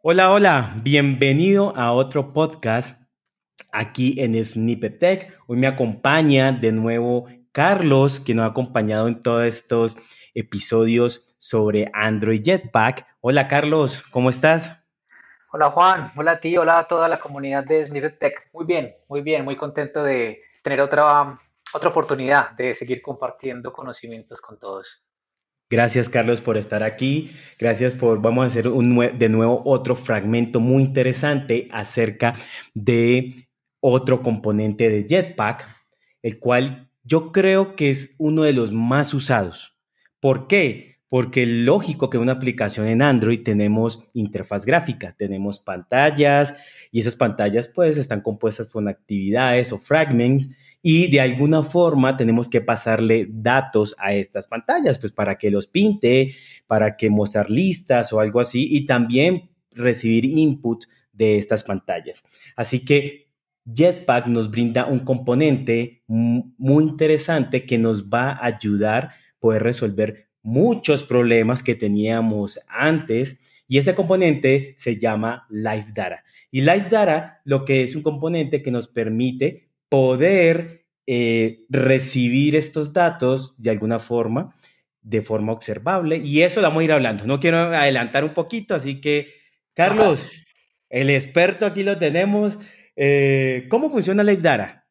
Hola, hola, bienvenido a otro podcast aquí en Snippet Tech. Hoy me acompaña de nuevo Carlos, que nos ha acompañado en todos estos episodios sobre Android Jetpack. Hola Carlos, ¿cómo estás? Hola Juan, hola a ti, hola a toda la comunidad de Snippet Tech. Muy bien, muy bien, muy contento de tener otra, otra oportunidad de seguir compartiendo conocimientos con todos. Gracias, Carlos, por estar aquí. Gracias por, vamos a hacer un, de nuevo otro fragmento muy interesante acerca de otro componente de Jetpack, el cual yo creo que es uno de los más usados. ¿Por qué? Porque lógico que una aplicación en Android tenemos interfaz gráfica, tenemos pantallas y esas pantallas pues están compuestas por actividades o fragments y de alguna forma tenemos que pasarle datos a estas pantallas, pues para que los pinte, para que mostrar listas o algo así y también recibir input de estas pantallas. Así que Jetpack nos brinda un componente muy interesante que nos va a ayudar a poder resolver muchos problemas que teníamos antes y ese componente se llama Live Data. Y Live Data lo que es un componente que nos permite poder eh, recibir estos datos de alguna forma, de forma observable, y eso lo vamos a ir hablando. No quiero adelantar un poquito, así que, Carlos, el experto aquí lo tenemos. Eh, ¿Cómo funciona Live Data?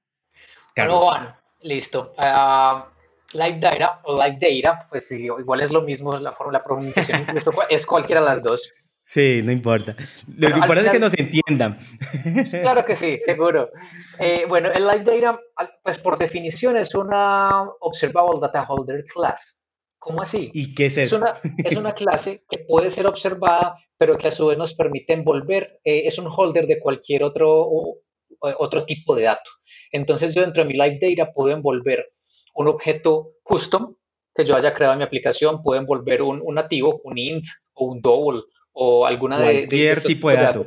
Carlos. Bueno, listo. Uh, Live Data o Live Data, pues igual es lo mismo, la forma, la pronunciación es cualquiera de las dos. Sí, no importa. Lo que importa es que nos entiendan. Claro que sí, seguro. Eh, bueno, el Live Data, pues por definición es una Observable Data Holder Class. ¿Cómo así? ¿Y qué es eso? Es una, es una clase que puede ser observada, pero que a su vez nos permite envolver. Eh, es un holder de cualquier otro, otro tipo de dato. Entonces yo dentro de mi Live Data puedo envolver un objeto custom que yo haya creado en mi aplicación, puedo envolver un, un nativo, un int o un double o alguna de... Cualquier tipo de dato.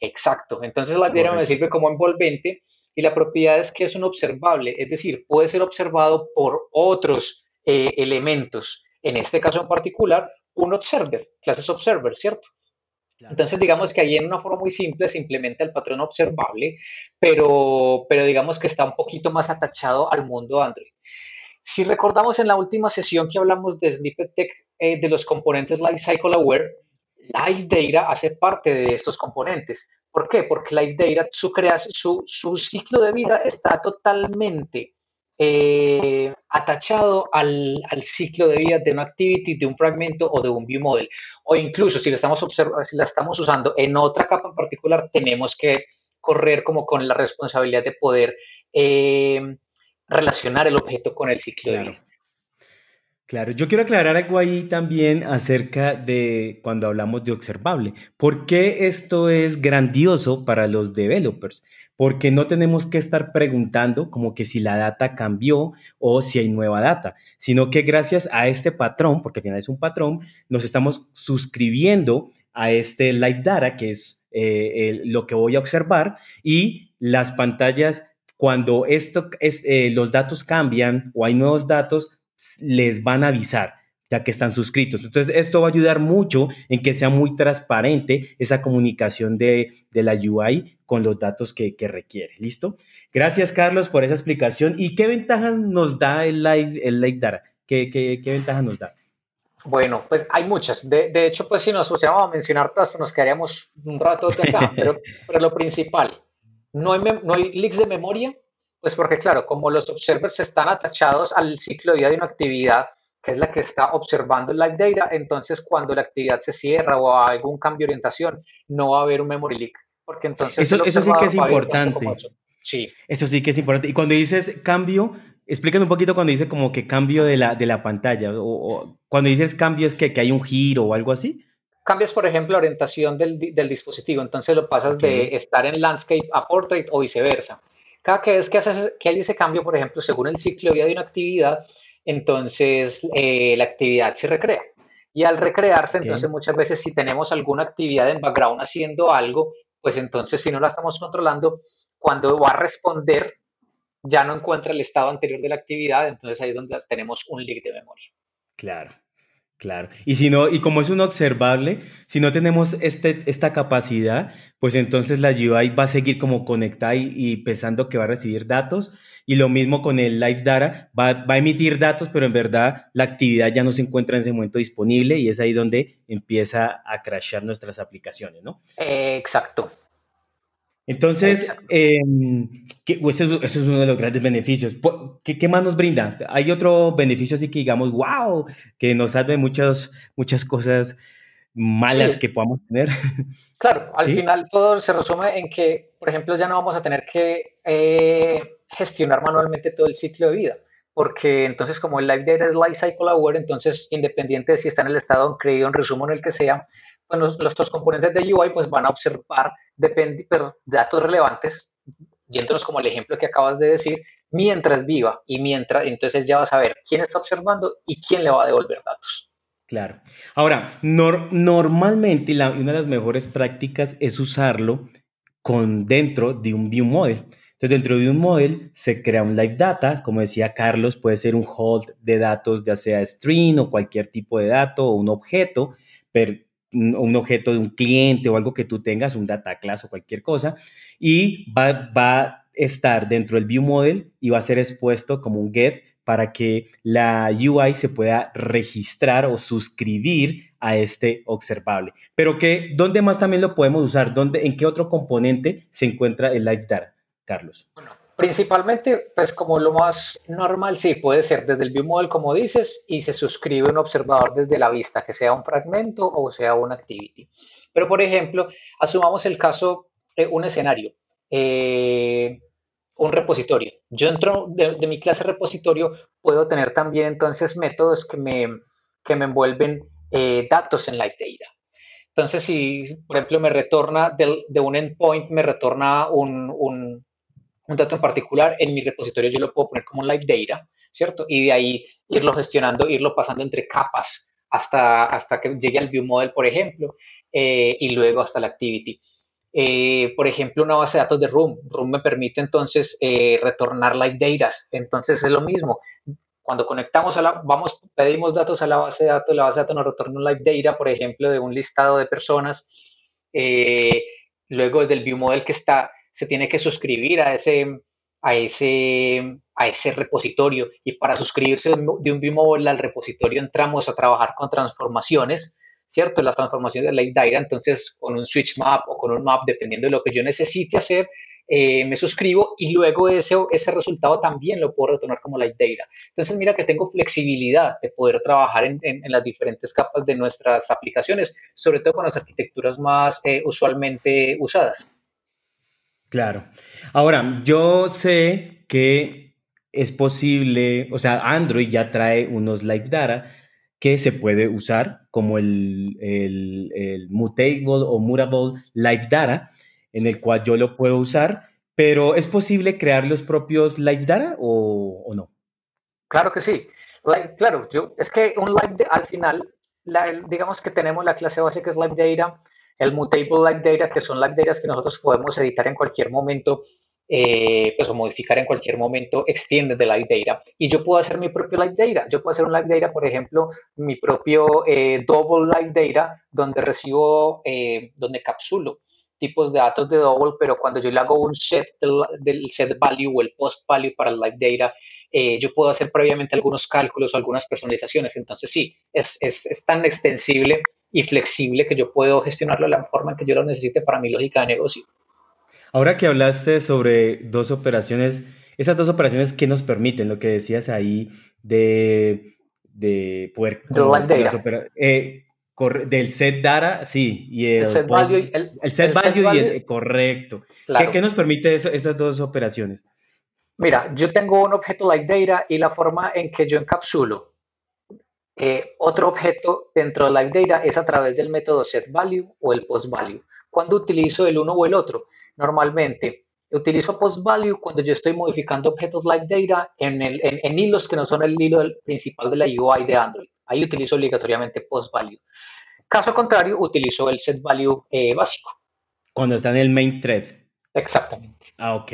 Exacto. Entonces la diagrama me sirve como envolvente y la propiedad es que es un observable, es decir, puede ser observado por otros eh, elementos. En este caso en particular, un observer, clases observer, ¿cierto? Entonces, digamos que ahí en una forma muy simple se implementa el patrón observable, pero, pero digamos que está un poquito más atachado al mundo Android. Si recordamos en la última sesión que hablamos de Snippet Tech, eh, de los componentes Lifecycle Aware, Live Data hace parte de estos componentes. ¿Por qué? Porque Live Data, su, su, su ciclo de vida está totalmente eh, atachado al, al, ciclo de vida de una activity, de un fragmento o de un view model. O incluso si la estamos, si la estamos usando en otra capa en particular, tenemos que correr como con la responsabilidad de poder eh, relacionar el objeto con el ciclo de vida. Claro, yo quiero aclarar algo ahí también acerca de cuando hablamos de observable. ¿Por qué esto es grandioso para los developers? Porque no tenemos que estar preguntando como que si la data cambió o si hay nueva data, sino que gracias a este patrón, porque al final es un patrón, nos estamos suscribiendo a este live data, que es eh, lo que voy a observar, y las pantallas, cuando esto es, eh, los datos cambian o hay nuevos datos, les van a avisar ya que están suscritos. Entonces, esto va a ayudar mucho en que sea muy transparente esa comunicación de, la UI con los datos que, requiere. ¿Listo? Gracias, Carlos, por esa explicación. ¿Y qué ventajas nos da el Live, el live Data? ¿Qué, qué, ventajas nos da? Bueno, pues hay muchas. De, hecho, pues si nos pusiéramos a mencionar todas, pues nos quedaríamos un rato de acá. pero, pero, lo principal, no hay, no hay leaks de memoria, pues porque claro, como los observers están atachados al ciclo de vida de una actividad, que es la que está observando el live data, entonces cuando la actividad se cierra o hay algún cambio de orientación, no va a haber un memory leak. Porque entonces eso, eso sí que es importante. Sí. Eso sí que es importante. Y cuando dices cambio, explícame un poquito cuando dices como que cambio de la, de la pantalla. O, cuando dices cambio es que, que, hay un giro o algo así. Cambias, por ejemplo, la orientación del, del dispositivo. Entonces lo pasas de estar en landscape a portrait o viceversa. Cada vez que, hace, que hay ese cambio, por ejemplo, según el ciclo de vida de una actividad, entonces eh, la actividad se recrea. Y al recrearse, entonces muchas veces si tenemos alguna actividad en background haciendo algo, pues entonces si no la estamos controlando, cuando va a responder, ya no encuentra el estado anterior de la actividad, entonces ahí es donde tenemos un leak de memoria. Claro. Claro. Y si no, y como es un observable, si no tenemos este, esta capacidad, pues entonces la UI va a seguir como conectada y, pensando que va a recibir datos. Y lo mismo con el Live Data, va, a emitir datos, pero en verdad la actividad ya no se encuentra en ese momento disponible y es ahí donde empieza a crashar nuestras aplicaciones, ¿no? exacto. Entonces, em, pues, eso, es uno de los grandes beneficios. ¿Qué, más nos brinda? ¿Hay otro beneficio así que digamos, wow, que nos salve muchas, muchas cosas malas que podamos tener? Claro, al final todo se resume en que, por ejemplo, ya no vamos a tener que eh, gestionar manualmente todo el ciclo de vida porque entonces como el Live Data es Life Cycle Aware, entonces independiente de si está en el estado en creído, en resumo, en el que sea, pues los, los, componentes de UI pues van a observar datos relevantes, yéndonos como el ejemplo que acabas de decir, mientras viva y mientras, entonces ya vas a ver quién está observando y quién le va a devolver datos. Claro. Ahora, normalmente la, una de las mejores prácticas es usarlo con dentro de un view model. Entonces, dentro de un model se crea un live data, como decía Carlos, puede ser un hold de datos, ya sea string o cualquier tipo de dato o un objeto, pero un objeto de un cliente o algo que tú tengas, un data class o cualquier cosa, y va, va a estar dentro del view model y va a ser expuesto como un get para que la UI se pueda registrar o suscribir a este observable. Pero que, ¿dónde más también lo podemos usar? ¿Dónde, ¿En qué otro componente se encuentra el live data? Carlos? Principalmente, pues como lo más normal, sí, puede ser desde el view model, como dices, y se suscribe un observador desde la vista, que sea un fragmento o sea un activity. Pero, por ejemplo, asumamos el caso, de un escenario, eh, un repositorio. Yo entro de, mi clase repositorio, puedo tener también entonces métodos que me, que me envuelven eh, datos en Live Data. Entonces, si, por ejemplo, me retorna de, un endpoint, me retorna un dato en particular, en mi repositorio yo lo puedo poner como live data, ¿cierto? Y de ahí irlo gestionando, irlo pasando entre capas hasta, hasta que llegue al view model, por ejemplo, eh, y luego hasta la activity. Eh, por ejemplo, una base de datos de Room. Room me permite entonces eh, retornar live data. Entonces es lo mismo. Cuando conectamos a la, vamos, pedimos datos a la base de datos, la base de datos nos retorna un live data, por ejemplo, de un listado de personas. luego desde el view model que está se tiene que suscribir a ese, a ese, a ese repositorio y para suscribirse de un Vimobile al repositorio entramos a trabajar con transformaciones, ¿cierto? Las transformaciones de Light Data, entonces con un switch map o con un map, dependiendo de lo que yo necesite hacer, eh, me suscribo y luego ese, ese resultado también lo puedo retornar como Light Data. Entonces mira que tengo flexibilidad de poder trabajar en, en, las diferentes capas de nuestras aplicaciones, sobre todo con las arquitecturas más eh, usualmente usadas. Claro. Ahora, yo sé que es posible, o sea, Android ya trae unos Live Data que se puede usar como el, Mutable o Mutable Live Data, en el cual yo lo puedo usar, pero ¿es posible crear los propios Live Data o, no? Claro que sí. claro, yo, es que un Live al final, digamos que tenemos la clase que es Live Data, el Mutable Live Data, que son live data que nosotros podemos editar en cualquier momento, eh, pues, o modificar en cualquier momento, extiende de Live Data. Y yo puedo hacer mi propio Live Data. Yo puedo hacer un Live Data, por ejemplo, mi propio eh, Double Live Data, donde recibo, eh, donde capsulo tipos de datos de double, pero cuando yo le hago un set del, set value o el post value para el live data, yo puedo hacer previamente algunos cálculos o algunas personalizaciones. Entonces, sí, es, es, es tan extensible y flexible que yo puedo gestionarlo de la forma en que yo lo necesite para mi lógica de negocio. Ahora que hablaste sobre dos operaciones, esas dos operaciones, ¿qué nos permiten? Lo que decías ahí de, de poder... Eh, del set data, sí, y el, set value, el, set value, y el correcto. ¿Qué, nos permite esas dos operaciones? Mira, yo tengo un objeto like data y la forma en que yo encapsulo eh, otro objeto dentro de Live Data es a través del método setValue o el postValue. ¿Cuándo utilizo el uno o el otro? Normalmente utilizo postValue cuando yo estoy modificando objetos Live Data en, en, hilos que no son el hilo principal de la UI de Android. Ahí utilizo obligatoriamente postValue. Caso contrario, utilizo el setValue eh, básico. Cuando está en el main thread. Exactamente. Ah, ok,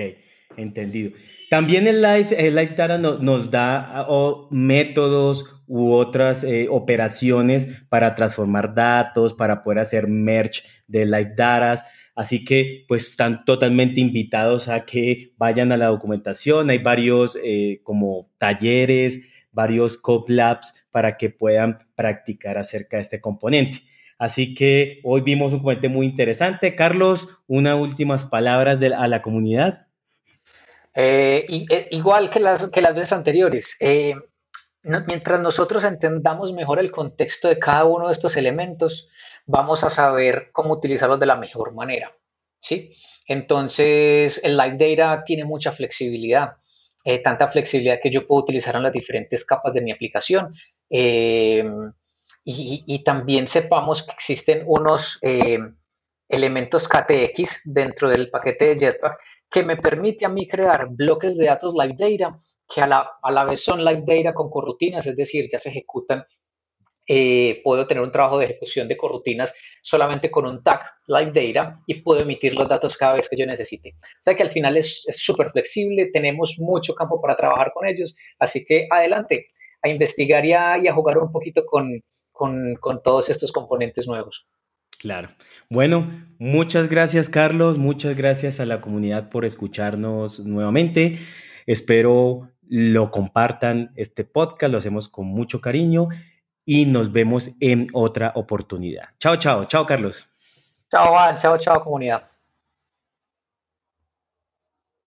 entendido. También el Live, el live Data nos da métodos u otras eh, operaciones para transformar datos, para poder hacer merge de Live Data. Así que pues están totalmente invitados a que vayan a la documentación. Hay varios eh, como talleres, varios code labs para que puedan practicar acerca de este componente. Así que hoy vimos un componente muy interesante. Carlos, unas últimas palabras a la comunidad. Eh, eh, igual que las, que las veces anteriores, eh, mientras nosotros entendamos mejor el contexto de cada uno de estos elementos, vamos a saber cómo utilizarlos de la mejor manera. ¿sí? Entonces, el Live Data tiene mucha flexibilidad, tanta flexibilidad que yo puedo utilizar en las diferentes capas de mi aplicación. Y, también sepamos que existen unos elementos KTX dentro del paquete de Jetpack que me permite a mí crear bloques de datos live data que a la, a la vez son live data con corrutinas, es decir, ya se ejecutan. Eh, puedo tener un trabajo de ejecución de corrutinas solamente con un tag live data y puedo emitir los datos cada vez que yo necesite. O sea que al final es súper flexible, tenemos mucho campo para trabajar con ellos, así que adelante a investigar y a, y a jugar un poquito con, con, con todos estos componentes nuevos. Claro. Bueno, muchas gracias Carlos, muchas gracias a la comunidad por escucharnos nuevamente. Espero lo compartan este podcast, lo hacemos con mucho cariño y nos vemos en otra oportunidad. Chao, chao, chao Carlos. Chao Juan, chao, chao comunidad.